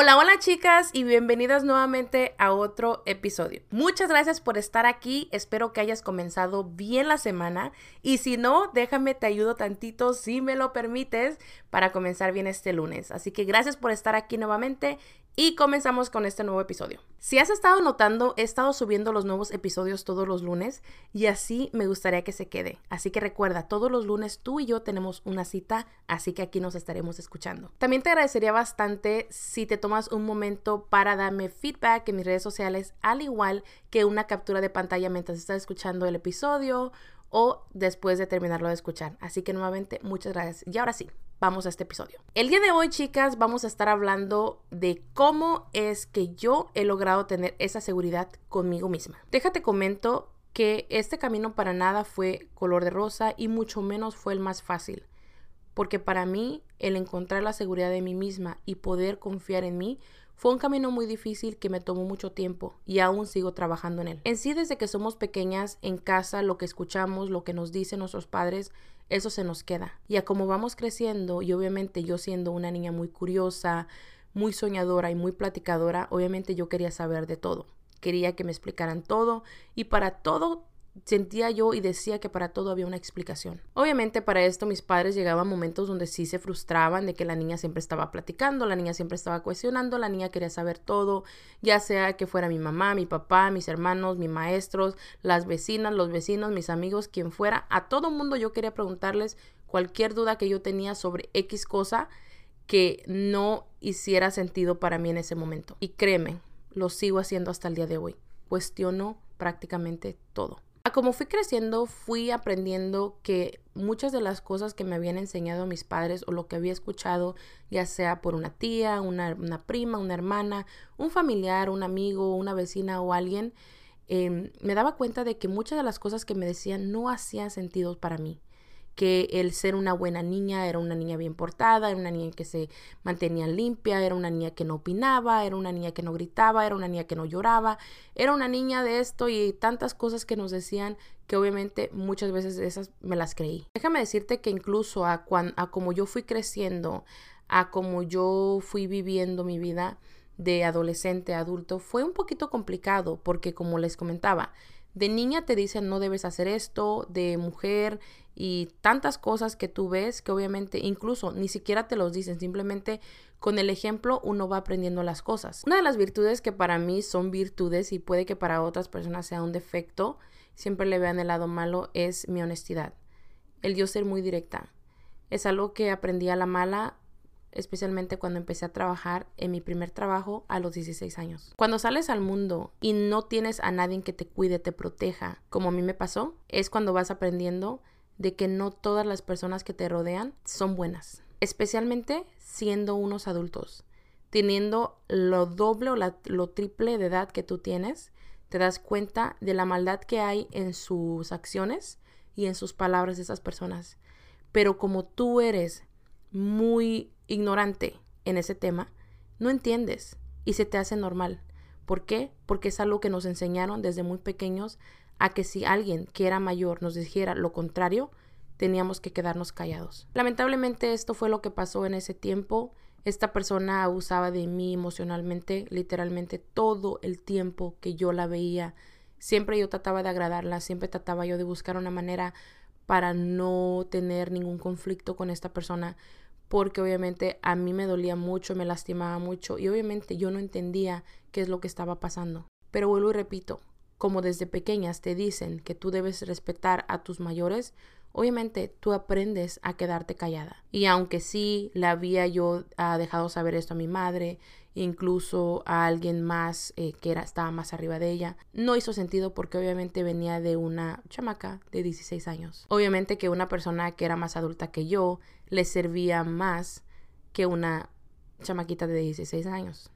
Hola, hola chicas y bienvenidas nuevamente a otro episodio. Muchas gracias por estar aquí, espero que hayas comenzado bien la semana y si no, déjame te ayudo tantito si me lo permites para comenzar bien este lunes. Así que gracias por estar aquí nuevamente y comenzamos con este nuevo episodio. Si has estado notando, he estado subiendo los nuevos episodios todos los lunes y así me gustaría que se quede. Así que recuerda, todos los lunes tú y yo tenemos una cita, así que aquí nos estaremos escuchando. También te agradecería bastante si te tomas un momento para darme feedback en mis redes sociales, al igual que una captura de pantalla mientras estás escuchando el episodio o después de terminarlo de escuchar. Así que nuevamente, muchas gracias. Y ahora sí, vamos a este episodio. El día de hoy, chicas, vamos a estar hablando de cómo es que yo he logrado tener esa seguridad conmigo misma. Déjate comento que este camino para nada fue color de rosa y mucho menos fue el más fácil. Porque para mí, el encontrar la seguridad de mí misma y poder confiar en mí fue un camino muy difícil que me tomó mucho tiempo y aún sigo trabajando en él. En sí, desde que somos pequeñas en casa, lo que escuchamos, lo que nos dicen nuestros padres, eso se nos queda. Y a como vamos creciendo, y obviamente yo siendo una niña muy curiosa, muy soñadora y muy platicadora, obviamente yo quería saber de todo. Quería que me explicaran todo y para todo sentía yo y decía que para todo había una explicación. Obviamente para esto mis padres llegaban momentos donde sí se frustraban de que la niña siempre estaba platicando, la niña siempre estaba cuestionando, la niña quería saber todo, ya sea que fuera mi mamá, mi papá, mis hermanos, mis maestros, las vecinas, los vecinos, mis amigos, quien fuera, a todo mundo yo quería preguntarles cualquier duda que yo tenía sobre X cosa que no hiciera sentido para mí en ese momento. Y créeme, lo sigo haciendo hasta el día de hoy. Cuestiono prácticamente todo como fui creciendo, fui aprendiendo que muchas de las cosas que me habían enseñado mis padres o lo que había escuchado, ya sea por una tía, una, prima, una hermana, un familiar, un amigo, una vecina o alguien, em, me daba cuenta de que muchas de las cosas que me decían no hacían sentido para mí que el ser una buena niña era una niña bien portada, era una niña que se mantenía limpia, era una niña que no opinaba, era una niña que no gritaba, era una niña que no lloraba, era una niña de esto y tantas cosas que nos decían que obviamente muchas veces esas me las creí. Déjame decirte que incluso a, a como yo fui creciendo, a como yo fui viviendo mi vida de adolescente a adulto, fue un poquito complicado porque como les comentaba, de niña te dicen no debes hacer esto, de mujer y tantas cosas que tú ves que obviamente incluso ni siquiera te los dicen, simplemente con el ejemplo uno va aprendiendo las cosas. Una de las virtudes que para mí son virtudes y puede que para otras personas sea un defecto, siempre le vean el lado malo, es mi honestidad. El yo ser muy directa. Es algo que aprendí a la mala especialmente cuando empecé a trabajar en mi primer trabajo a los 16 años. Cuando sales al mundo y no tienes a nadie que te cuide, te proteja, como a mí me pasó, es cuando vas aprendiendo de que no todas las personas que te rodean son buenas, especialmente siendo unos adultos, teniendo lo doble o lo triple de edad que tú tienes, te das cuenta de la maldad que hay en sus acciones y en sus palabras de esas personas. Pero como tú eres muy ignorante en ese tema, no entiendes y se te hace normal. ¿Por qué? Porque es algo que nos enseñaron desde muy pequeños a que si alguien que era mayor nos dijera lo contrario, teníamos que quedarnos callados. Lamentablemente esto fue lo que pasó en ese tiempo. Esta persona abusaba de mí emocionalmente, literalmente todo el tiempo que yo la veía. Siempre yo trataba de agradarla, siempre trataba yo de buscar una manera para no tener ningún conflicto con esta persona, porque obviamente a mí me dolía mucho, me lastimaba mucho y obviamente yo no entendía qué es lo que estaba pasando. Pero vuelvo y repito, como desde pequeñas te dicen que tú debes respetar a tus mayores, obviamente tú aprendes a quedarte callada. Y aunque sí le había yo ah, dejado saber esto a mi madre, incluso a alguien más eh, que era, estaba más arriba de ella. No hizo sentido porque obviamente venía de una chamaca de 16 años. Obviamente que una persona que era más adulta que yo le servía más que una chamaquita de 16 años.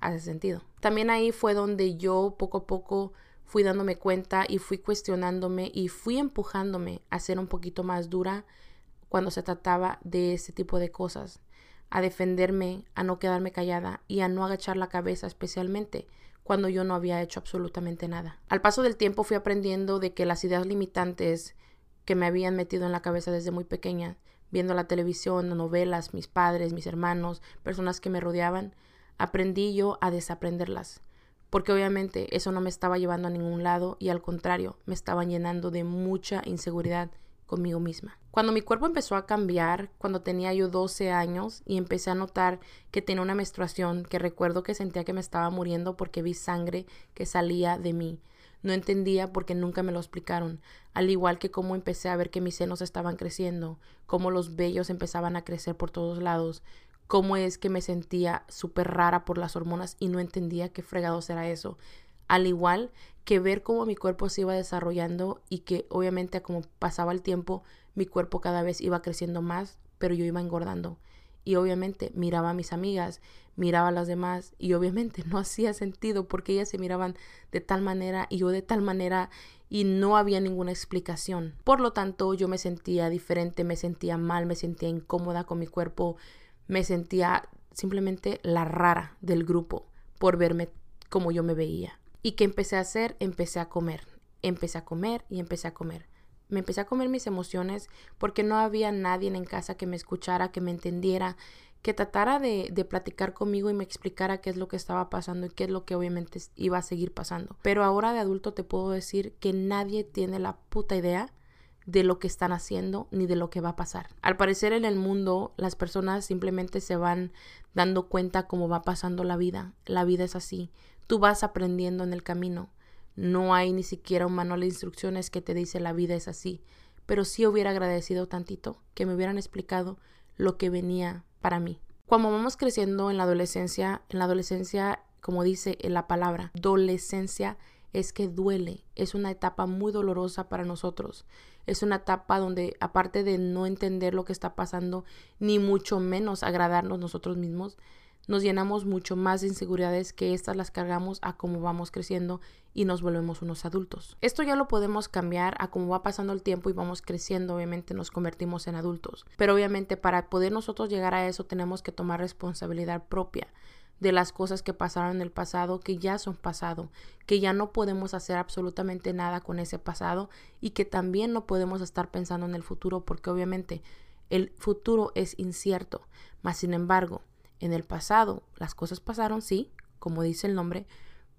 Hace sentido. También ahí fue donde yo poco a poco fui dándome cuenta y fui cuestionándome y fui empujándome a ser un poquito más dura cuando se trataba de ese tipo de cosas a defenderme, a no quedarme callada y a no agachar la cabeza especialmente cuando yo no había hecho absolutamente nada. Al paso del tiempo fui aprendiendo de que las ideas limitantes que me habían metido en la cabeza desde muy pequeña, viendo la televisión, novelas, mis padres, mis hermanos, personas que me rodeaban, aprendí yo a desaprenderlas, porque obviamente eso no me estaba llevando a ningún lado y al contrario, me estaban llenando de mucha inseguridad conmigo misma. Cuando mi cuerpo empezó a cambiar, cuando tenía yo 12 años y empecé a notar que tenía una menstruación, que recuerdo que sentía que me estaba muriendo porque vi sangre que salía de mí. No entendía porque nunca me lo explicaron, al igual que cómo empecé a ver que mis senos estaban creciendo, cómo los vellos empezaban a crecer por todos lados, cómo es que me sentía súper rara por las hormonas y no entendía qué fregados era eso. Al igual que ver cómo mi cuerpo se iba desarrollando y que obviamente como pasaba el tiempo mi cuerpo cada vez iba creciendo más, pero yo iba engordando. Y obviamente miraba a mis amigas, miraba a las demás y obviamente no hacía sentido porque ellas se miraban de tal manera y yo de tal manera y no había ninguna explicación. Por lo tanto, yo me sentía diferente, me sentía mal, me sentía incómoda con mi cuerpo, me sentía simplemente la rara del grupo por verme como yo me veía. ¿Y qué empecé a hacer? Empecé a comer. Empecé a comer y empecé a comer. Me empecé a comer mis emociones porque no había nadie en casa que me escuchara, que me entendiera, que tratara de, de, platicar conmigo y me explicara qué es lo que estaba pasando y qué es lo que obviamente iba a seguir pasando. Pero ahora de adulto te puedo decir que nadie tiene la puta idea de lo que están haciendo ni de lo que va a pasar. Al parecer en el mundo las personas simplemente se van dando cuenta cómo va pasando la vida. La vida es así. Tú vas aprendiendo en el camino. No hay ni siquiera un manual de instrucciones que te dice la vida es así. Pero sí hubiera agradecido tantito que me hubieran explicado lo que venía para mí. Cuando vamos creciendo en la adolescencia, en la adolescencia, como dice en la palabra, adolescencia es que duele. Es una etapa muy dolorosa para nosotros. Es una etapa donde, aparte de no entender lo que está pasando, ni mucho menos agradarnos nosotros mismos, nos llenamos mucho más de inseguridades que estas las cargamos a cómo vamos creciendo y nos volvemos unos adultos. Esto ya lo podemos cambiar a cómo va pasando el tiempo y vamos creciendo, obviamente nos convertimos en adultos. Pero obviamente para poder nosotros llegar a eso tenemos que tomar responsabilidad propia de las cosas que pasaron en el pasado, que ya son pasado, que ya no podemos hacer absolutamente nada con ese pasado y que también no podemos estar pensando en el futuro porque obviamente el futuro es incierto. Mas sin embargo, en el pasado las cosas pasaron, sí, como dice el nombre,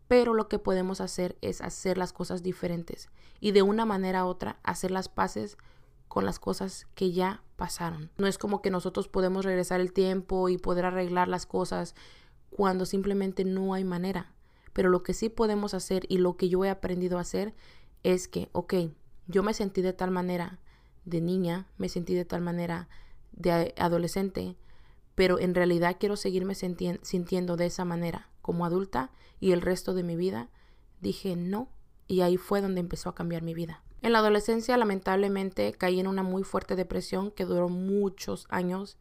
pero lo que podemos hacer es hacer las cosas diferentes y de una manera u otra hacer las paces con las cosas que ya pasaron. No es como que nosotros podemos regresar el tiempo y poder arreglar las cosas cuando simplemente no hay manera. Pero lo que sí podemos hacer y lo que yo he aprendido a hacer es que, ok, yo me sentí de tal manera de niña, me sentí de tal manera de adolescente, pero en realidad quiero seguirme sintiendo de esa manera como adulta y el resto de mi vida, dije no y ahí fue donde empezó a cambiar mi vida. En la adolescencia lamentablemente caí en una muy fuerte depresión que duró muchos años,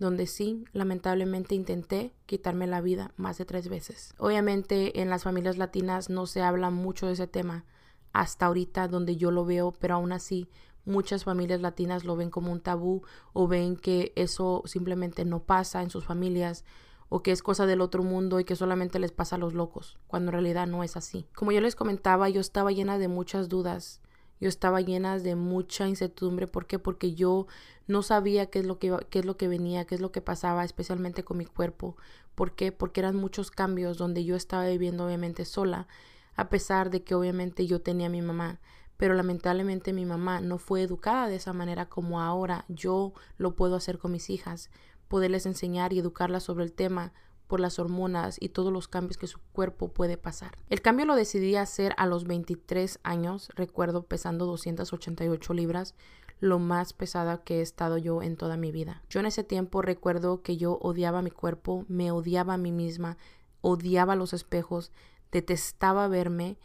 donde sí, lamentablemente intenté quitarme la vida más de tres veces. Obviamente en las familias latinas no se habla mucho de ese tema hasta ahorita donde yo lo veo, pero aún así Muchas familias latinas lo ven como un tabú o ven que eso simplemente no pasa en sus familias o que es cosa del otro mundo y que solamente les pasa a los locos, cuando en realidad no es así. Como yo les comentaba, yo estaba llena de muchas dudas, yo estaba llena de mucha incertidumbre, ¿por qué? Porque yo no sabía qué es lo que qué es lo que venía, qué es lo que pasaba, especialmente con mi cuerpo. ¿Por qué? Porque eran muchos cambios donde yo estaba viviendo obviamente sola, a pesar de que obviamente yo tenía a mi mamá pero lamentablemente mi mamá no fue educada de esa manera como ahora yo lo puedo hacer con mis hijas, poderles enseñar y educarlas sobre el tema por las hormonas y todos los cambios que su cuerpo puede pasar. El cambio lo decidí hacer a los 23 años, recuerdo pesando 288 libras, lo más pesada que he estado yo en toda mi vida. Yo en ese tiempo recuerdo que yo odiaba mi cuerpo, me odiaba a mí misma, odiaba los espejos, detestaba verme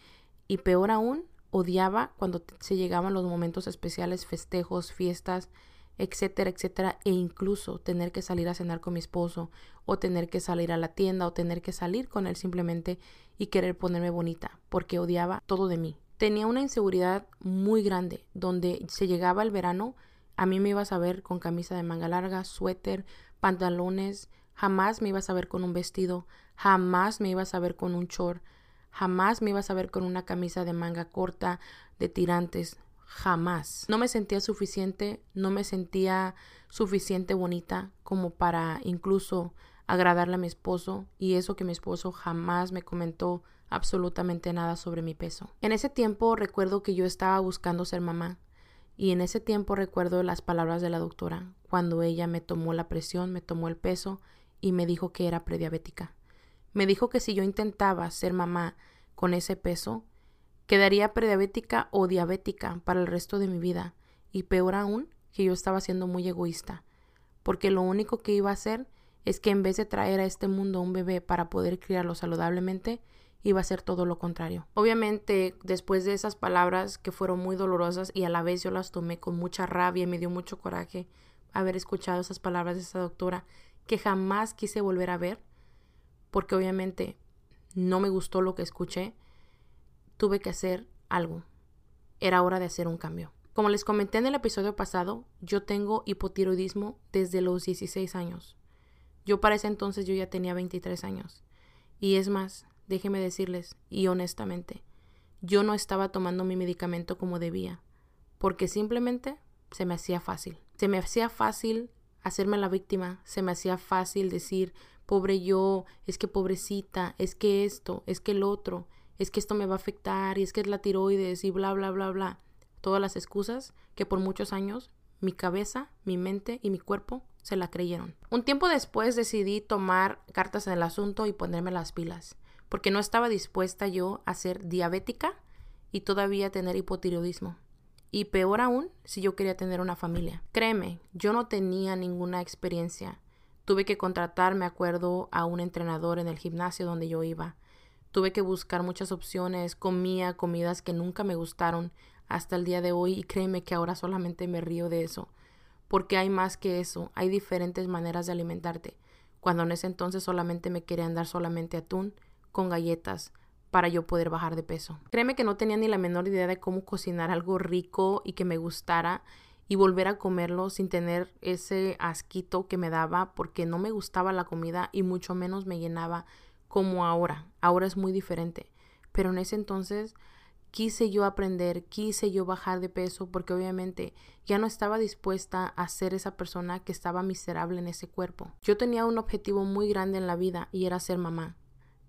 y peor aún, odiaba cuando se llegaban los momentos especiales, festejos, fiestas, etcétera, etcétera, e incluso tener que salir a cenar con mi esposo, o tener que salir a la tienda, o tener que salir con él simplemente y querer ponerme bonita, porque odiaba todo de mí. Tenía una inseguridad muy grande, donde se llegaba el verano, a mí me ibas a ver con camisa de manga larga, suéter, pantalones, jamás me ibas a ver con un vestido, jamás me ibas a ver con un short, Jamás me ibas a ver con una camisa de manga corta, de tirantes. Jamás. No me sentía suficiente, no me sentía suficiente bonita como para incluso agradarle a mi esposo y eso que mi esposo jamás me comentó absolutamente nada sobre mi peso. En ese tiempo recuerdo que yo estaba buscando ser mamá y en ese tiempo recuerdo las palabras de la doctora cuando ella me tomó la presión, me tomó el peso y me dijo que era prediabética. Me dijo que si yo intentaba ser mamá con ese peso, quedaría prediabética o diabética para el resto de mi vida y peor aún que yo estaba siendo muy egoísta, porque lo único que iba a hacer es que en vez de traer a este mundo un bebé para poder criarlo saludablemente, iba a ser todo lo contrario. Obviamente, después de esas palabras que fueron muy dolorosas y a la vez yo las tomé con mucha rabia y me dio mucho coraje haber escuchado esas palabras de esa doctora que jamás quise volver a ver, porque obviamente no me gustó lo que escuché, tuve que hacer algo. Era hora de hacer un cambio. Como les comenté en el episodio pasado, yo tengo hipotiroidismo desde los 16 años. Yo para ese entonces yo ya tenía 23 años. Y es más, déjenme decirles, y honestamente, yo no estaba tomando mi medicamento como debía, porque simplemente se me hacía fácil. Se me hacía fácil hacerme la víctima, se me hacía fácil decir, pobre yo, es que pobrecita, es que esto, es que el otro, es que esto me va a afectar, y es que es la tiroides, y bla, bla, bla, bla. Todas las excusas que por muchos años mi cabeza, mi mente y mi cuerpo se la creyeron. Un tiempo después decidí tomar cartas en el asunto y ponerme las pilas, porque no estaba dispuesta yo a ser diabética y todavía tener hipotiroidismo. Y peor aún, si yo quería tener una familia. Créeme, yo no tenía ninguna experiencia. Tuve que contratar, me acuerdo, a un entrenador en el gimnasio donde yo iba. Tuve que buscar muchas opciones, comía comidas que nunca me gustaron hasta el día de hoy y créeme que ahora solamente me río de eso porque hay más que eso, hay diferentes maneras de alimentarte. Cuando en ese entonces solamente me querían dar solamente atún con galletas para yo poder bajar de peso. Créeme que no tenía ni la menor idea de cómo cocinar algo rico y que me gustara y volver a comerlo sin tener ese asquito que me daba porque no me gustaba la comida y mucho menos me llenaba como ahora. Ahora es muy diferente. Pero en ese entonces quise yo aprender, quise yo bajar de peso porque obviamente ya no estaba dispuesta a ser esa persona que estaba miserable en ese cuerpo. Yo tenía un objetivo muy grande en la vida y era ser mamá.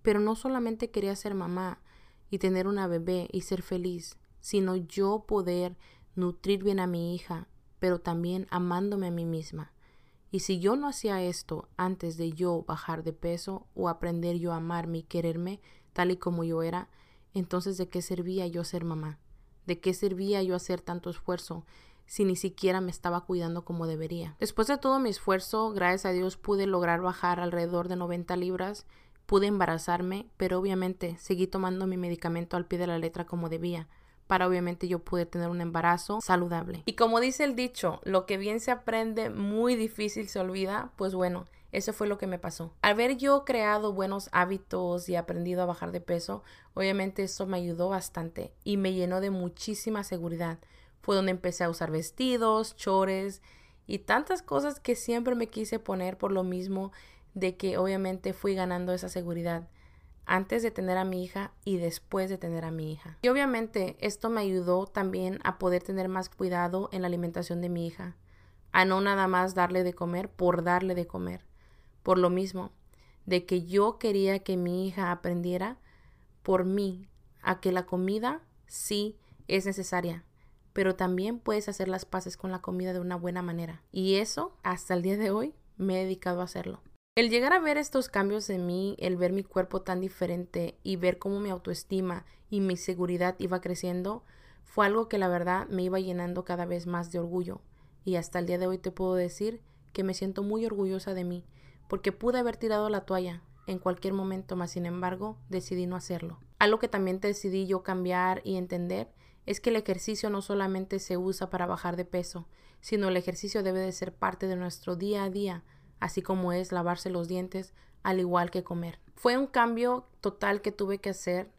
Pero no solamente quería ser mamá y tener una bebé y ser feliz, sino yo poder nutrir bien a mi hija, pero también amándome a mí misma. Y si yo no hacía esto antes de yo bajar de peso o aprender yo a amarme y quererme tal y como yo era, entonces, ¿de qué servía yo ser mamá? ¿De qué servía yo hacer tanto esfuerzo si ni siquiera me estaba cuidando como debería? Después de todo mi esfuerzo, gracias a Dios pude lograr bajar alrededor de 90 libras, pude embarazarme, pero obviamente seguí tomando mi medicamento al pie de la letra como debía para obviamente yo poder tener un embarazo saludable. Y como dice el dicho, lo que bien se aprende, muy difícil se olvida, pues bueno, eso fue lo que me pasó. Al haber yo creado buenos hábitos y aprendido a bajar de peso, obviamente eso me ayudó bastante y me llenó de muchísima seguridad. Fue donde empecé a usar vestidos, chores y tantas cosas que siempre me quise poner por lo mismo de que obviamente fui ganando esa seguridad antes de tener a mi hija y después de tener a mi hija. Y obviamente esto me ayudó también a poder tener más cuidado en la alimentación de mi hija, a no nada más darle de comer por darle de comer, por lo mismo, de que yo quería que mi hija aprendiera por mí a que la comida sí es necesaria, pero también puedes hacer las paces con la comida de una buena manera. Y eso, hasta el día de hoy, me he dedicado a hacerlo. El llegar a ver estos cambios en mí, el ver mi cuerpo tan diferente y ver cómo mi autoestima y mi seguridad iba creciendo, fue algo que la verdad me iba llenando cada vez más de orgullo. Y hasta el día de hoy te puedo decir que me siento muy orgullosa de mí porque pude haber tirado la toalla en cualquier momento, mas sin embargo decidí no hacerlo. Algo que también decidí yo cambiar y entender es que el ejercicio no solamente se usa para bajar de peso, sino el ejercicio debe de ser parte de nuestro día a día, así como es lavarse los dientes, al igual que comer. Fue un cambio total que tuve que hacer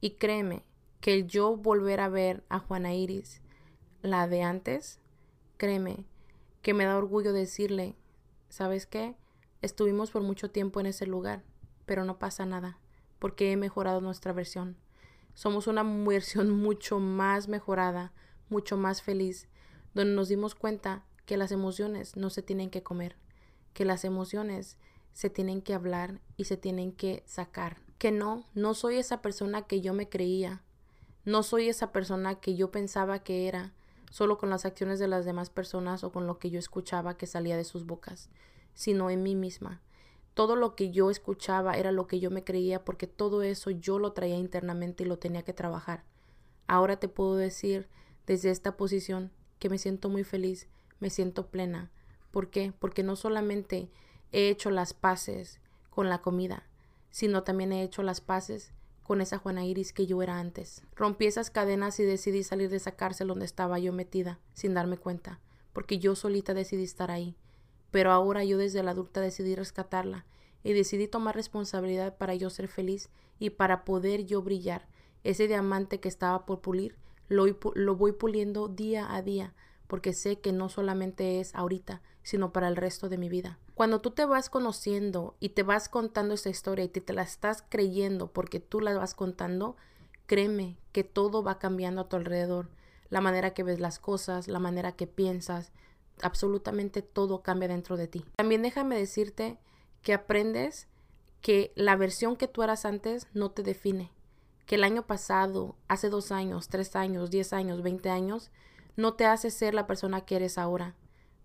y créeme que el yo volver a ver a Juana Iris, la de antes, créeme que me da orgullo decirle, ¿sabes qué? Estuvimos por mucho tiempo en ese lugar, pero no pasa nada, porque he mejorado nuestra versión. Somos una versión mucho más mejorada, mucho más feliz, donde nos dimos cuenta que las emociones no se tienen que comer, que las emociones se tienen que hablar y se tienen que sacar. Que no, no soy esa persona que yo me creía. No soy esa persona que yo pensaba que era, solo con las acciones de las demás personas o con lo que yo escuchaba que salía de sus bocas, sino en mí misma. Todo lo que yo escuchaba era lo que yo me creía porque todo eso yo lo traía internamente y lo tenía que trabajar. Ahora te puedo decir desde esta posición que me siento muy feliz, me siento plena. ¿Por qué? Porque no solamente he hecho las paces con la comida, sino también he hecho las paces con esa Juana Iris que yo era antes. Rompí esas cadenas y decidí salir de esa cárcel donde estaba yo metida, sin darme cuenta, porque yo solita decidí estar ahí. Pero ahora yo desde la adulta decidí rescatarla y decidí tomar responsabilidad para yo ser feliz y para poder yo brillar. Ese diamante que estaba por pulir, lo, lo voy puliendo día a día, porque sé que no solamente es ahorita, sino para el resto de mi vida. Cuando tú te vas conociendo y te vas contando esa historia y te, te la estás creyendo porque tú la vas contando, créeme que todo va cambiando a tu alrededor. La manera que ves las cosas, la manera que piensas, absolutamente todo cambia dentro de ti. También déjame decirte que aprendes que la versión que tú eras antes no te define. Que el año pasado, hace dos años, tres años, diez años, veinte años, no te hace ser la persona que eres ahora.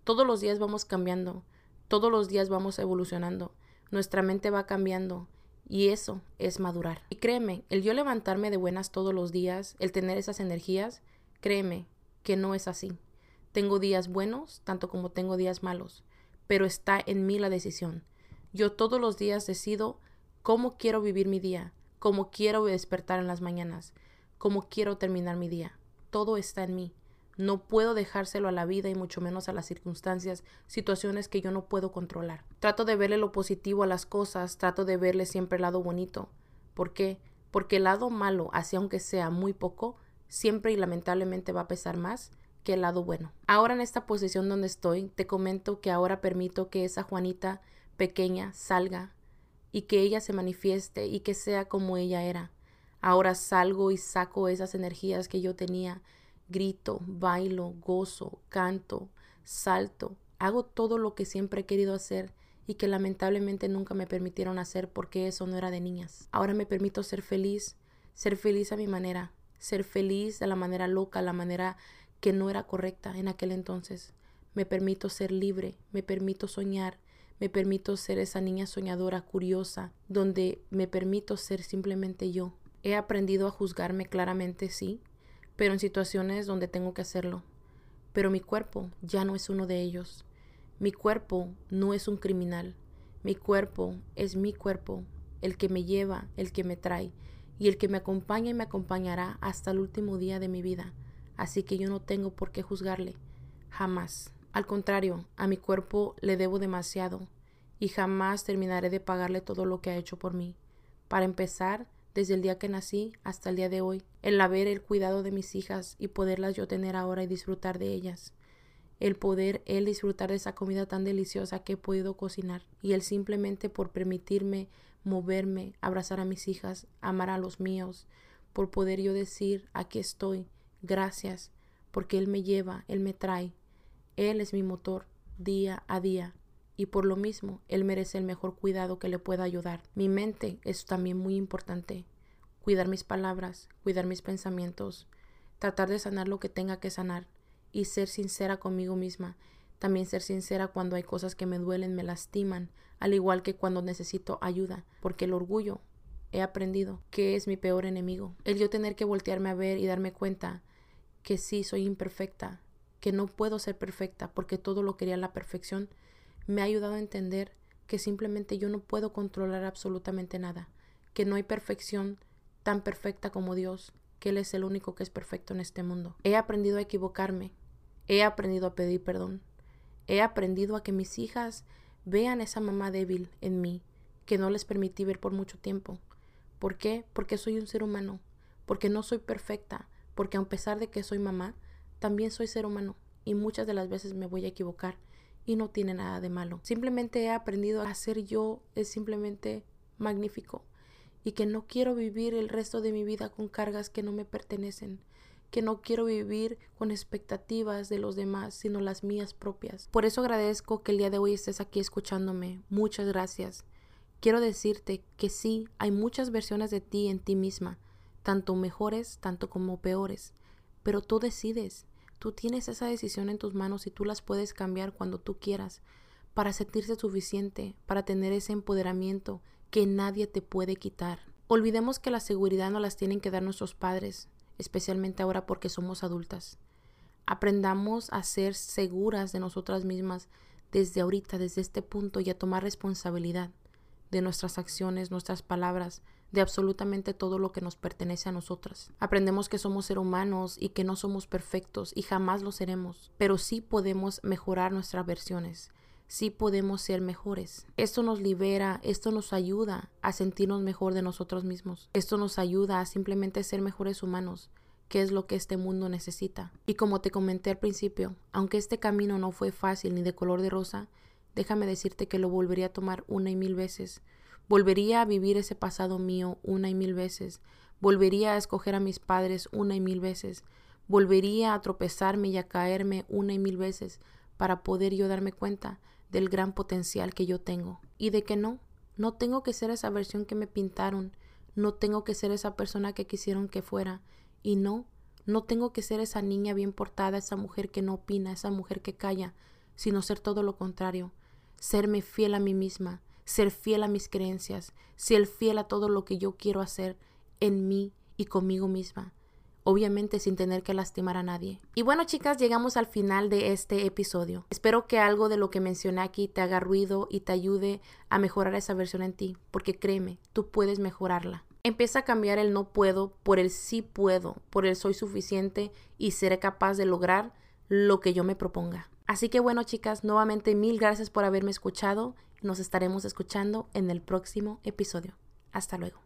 Todos los días vamos cambiando, todos los días vamos evolucionando, nuestra mente va cambiando y eso es madurar. Y créeme, el yo levantarme de buenas todos los días, el tener esas energías, créeme que no es así. Tengo días buenos, tanto como tengo días malos, pero está en mí la decisión. Yo todos los días decido cómo quiero vivir mi día, cómo quiero despertar en las mañanas, cómo quiero terminar mi día. Todo está en mí. No puedo dejárselo a la vida y mucho menos a las circunstancias, situaciones que yo no puedo controlar. Trato de verle lo positivo a las cosas, trato de verle siempre el lado bonito. ¿Por qué? Porque el lado malo, así aunque sea muy poco, siempre y lamentablemente va a pesar más que el lado bueno. Ahora en esta posición donde estoy, te comento que ahora permito que esa Juanita pequeña salga y que ella se manifieste y que sea como ella era. Ahora salgo y saco esas energías que yo tenía grito, bailo, gozo, canto, salto, hago todo lo que siempre he querido hacer y que lamentablemente nunca me permitieron hacer porque eso no era de niñas. Ahora me permito ser feliz, ser feliz a mi manera, ser feliz de la manera loca, la manera que no era correcta en aquel entonces. Me permito ser libre, me permito soñar, me permito ser esa niña soñadora, curiosa, donde me permito ser simplemente yo. He aprendido a juzgarme claramente, sí, pero en situaciones donde tengo que hacerlo. Pero mi cuerpo ya no es uno de ellos. Mi cuerpo no es un criminal. Mi cuerpo es mi cuerpo, el que me lleva, el que me trae, y el que me acompaña y me acompañará hasta el último día de mi vida. Así que yo no tengo por qué juzgarle. Jamás. Al contrario, a mi cuerpo le debo demasiado, y jamás terminaré de pagarle todo lo que ha hecho por mí. Para empezar, desde el día que nací hasta el día de hoy, el haber el cuidado de mis hijas y poderlas yo tener ahora y disfrutar de ellas, el poder él disfrutar de esa comida tan deliciosa que he podido cocinar y el simplemente por permitirme moverme, abrazar a mis hijas, amar a los míos, por poder yo decir, aquí estoy, gracias, porque Él me lleva, Él me trae, Él es mi motor día a día y por lo mismo él merece el mejor cuidado que le pueda ayudar. Mi mente es también muy importante. Cuidar mis palabras, cuidar mis pensamientos, tratar de sanar lo que tenga que sanar y ser sincera conmigo misma. También ser sincera cuando hay cosas que me duelen, me lastiman, al igual que cuando necesito ayuda, porque el orgullo he aprendido que es mi peor enemigo. El yo tener que voltearme a ver y darme cuenta que sí soy imperfecta, que no puedo ser perfecta porque todo lo quería la perfección me ha ayudado a entender que simplemente yo no puedo controlar absolutamente nada, que no hay perfección tan perfecta como Dios, que Él es el único que es perfecto en este mundo. He aprendido a equivocarme, he aprendido a pedir perdón, he aprendido a que mis hijas vean esa mamá débil en mí, que no les permití ver por mucho tiempo. ¿Por qué? Porque soy un ser humano, porque no soy perfecta, porque a pesar de que soy mamá, también soy ser humano y muchas de las veces me voy a equivocar y no tiene nada de malo. Simplemente he aprendido a ser yo, es simplemente magnífico y que no quiero vivir el resto de mi vida con cargas que no me pertenecen, que no quiero vivir con expectativas de los demás, sino las mías propias. Por eso agradezco que el día de hoy estés aquí escuchándome. Muchas gracias. Quiero decirte que sí, hay muchas versiones de ti en ti misma, tanto mejores, tanto como peores, pero tú decides. Tú tienes esa decisión en tus manos y tú las puedes cambiar cuando tú quieras para sentirse suficiente, para tener ese empoderamiento que nadie te puede quitar. Olvidemos que la seguridad no las tienen que dar nuestros padres, especialmente ahora porque somos adultas. Aprendamos a ser seguras de nosotras mismas desde ahorita, desde este punto y a tomar responsabilidad de nuestras acciones, nuestras palabras, de absolutamente todo lo que nos pertenece a nosotras. Aprendemos que somos seres humanos y que no somos perfectos y jamás lo seremos, pero sí podemos mejorar nuestras versiones, sí podemos ser mejores. Esto nos libera, esto nos ayuda a sentirnos mejor de nosotros mismos. Esto nos ayuda a simplemente ser mejores humanos, que es lo que este mundo necesita. Y como te comenté al principio, aunque este camino no fue fácil ni de color de rosa, déjame decirte que lo volvería a tomar una y mil veces. Volvería a vivir ese pasado mío una y mil veces. Volvería a escoger a mis padres una y mil veces. Volvería a tropezarme y a caerme una y mil veces para poder yo darme cuenta del gran potencial que yo tengo. Y de que no, no tengo que ser esa versión que me pintaron, no tengo que ser esa persona que quisieron que fuera. Y no, no tengo que ser esa niña bien portada, esa mujer que no opina, esa mujer que calla, sino ser todo lo contrario serme fiel a mí misma, ser fiel a mis creencias, ser fiel a todo lo que yo quiero hacer en mí y conmigo misma. Obviamente sin tener que lastimar a nadie. Y bueno chicas, llegamos al final de este episodio. Espero que algo de lo que mencioné aquí te haga ruido y te ayude a mejorar esa versión en ti, porque créeme, tú puedes mejorarla. Empieza a cambiar el no puedo por el sí puedo, por el soy suficiente y seré capaz de lograr lo que yo me proponga. Así que bueno chicas, nuevamente mil gracias por haberme escuchado. Nos estaremos escuchando en el próximo episodio. Hasta luego.